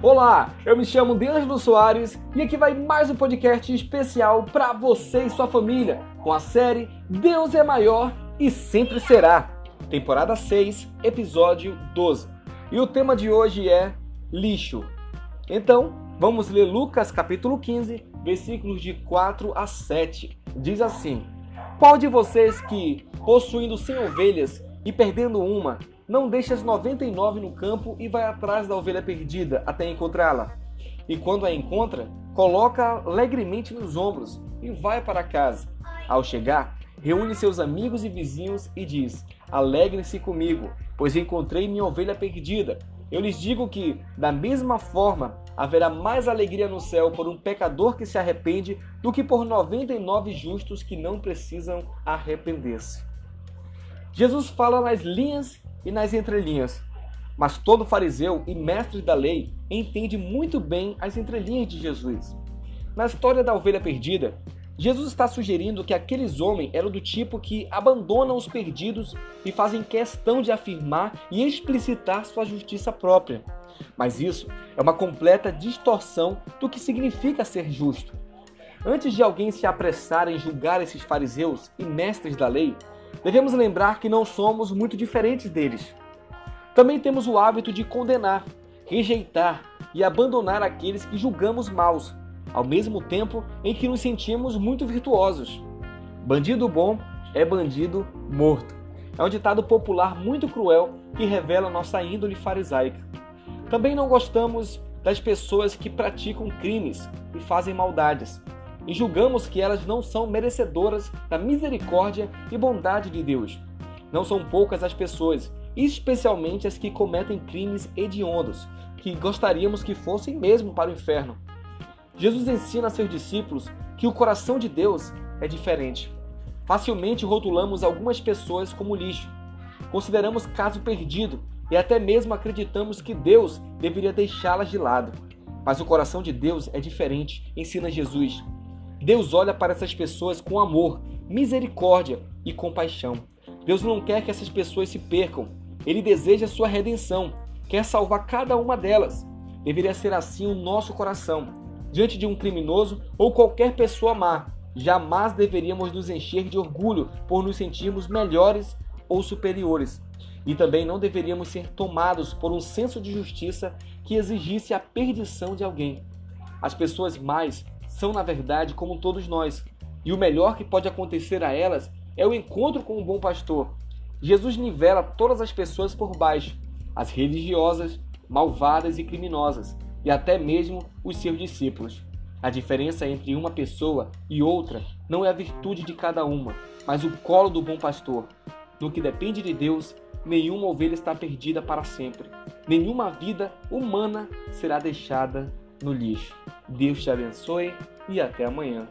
Olá, eu me chamo Deângelo Soares e aqui vai mais um podcast especial para você e sua família com a série Deus é Maior e Sempre Será, temporada 6, episódio 12. E o tema de hoje é lixo. Então, vamos ler Lucas capítulo 15, versículos de 4 a 7. Diz assim: Qual de vocês que, possuindo 100 ovelhas e perdendo uma, não deixa as 99 no campo e vai atrás da ovelha perdida até encontrá-la. E quando a encontra, coloca alegremente nos ombros e vai para casa. Ao chegar, reúne seus amigos e vizinhos e diz: Alegrem-se comigo, pois encontrei minha ovelha perdida. Eu lhes digo que, da mesma forma, haverá mais alegria no céu por um pecador que se arrepende do que por 99 justos que não precisam arrepender-se. Jesus fala nas linhas e nas entrelinhas. Mas todo fariseu e mestre da lei entende muito bem as entrelinhas de Jesus. Na história da ovelha perdida, Jesus está sugerindo que aqueles homens eram do tipo que abandonam os perdidos e fazem questão de afirmar e explicitar sua justiça própria. Mas isso é uma completa distorção do que significa ser justo. Antes de alguém se apressar em julgar esses fariseus e mestres da lei, devemos lembrar que não somos muito diferentes deles. Também temos o hábito de condenar, rejeitar e abandonar aqueles que julgamos maus, ao mesmo tempo em que nos sentimos muito virtuosos. Bandido bom é bandido morto. É um ditado popular muito cruel que revela nossa índole farisaica. Também não gostamos das pessoas que praticam crimes e fazem maldades, e julgamos que elas não são merecedoras da misericórdia e bondade de Deus. Não são poucas as pessoas, especialmente as que cometem crimes hediondos, que gostaríamos que fossem mesmo para o inferno. Jesus ensina a seus discípulos que o coração de Deus é diferente. Facilmente rotulamos algumas pessoas como lixo. Consideramos caso perdido e até mesmo acreditamos que Deus deveria deixá-las de lado. Mas o coração de Deus é diferente, ensina Jesus. Deus olha para essas pessoas com amor, misericórdia e compaixão. Deus não quer que essas pessoas se percam. Ele deseja sua redenção, quer salvar cada uma delas. Deveria ser assim o nosso coração. Diante de um criminoso ou qualquer pessoa má, jamais deveríamos nos encher de orgulho por nos sentirmos melhores ou superiores. E também não deveríamos ser tomados por um senso de justiça que exigisse a perdição de alguém. As pessoas mais são, na verdade, como todos nós. E o melhor que pode acontecer a elas é o encontro com o bom pastor. Jesus nivela todas as pessoas por baixo, as religiosas, malvadas e criminosas, e até mesmo os seus discípulos. A diferença entre uma pessoa e outra não é a virtude de cada uma, mas o colo do bom pastor. No que depende de Deus, nenhuma ovelha está perdida para sempre. Nenhuma vida humana será deixada no lixo. Deus te abençoe e até amanhã.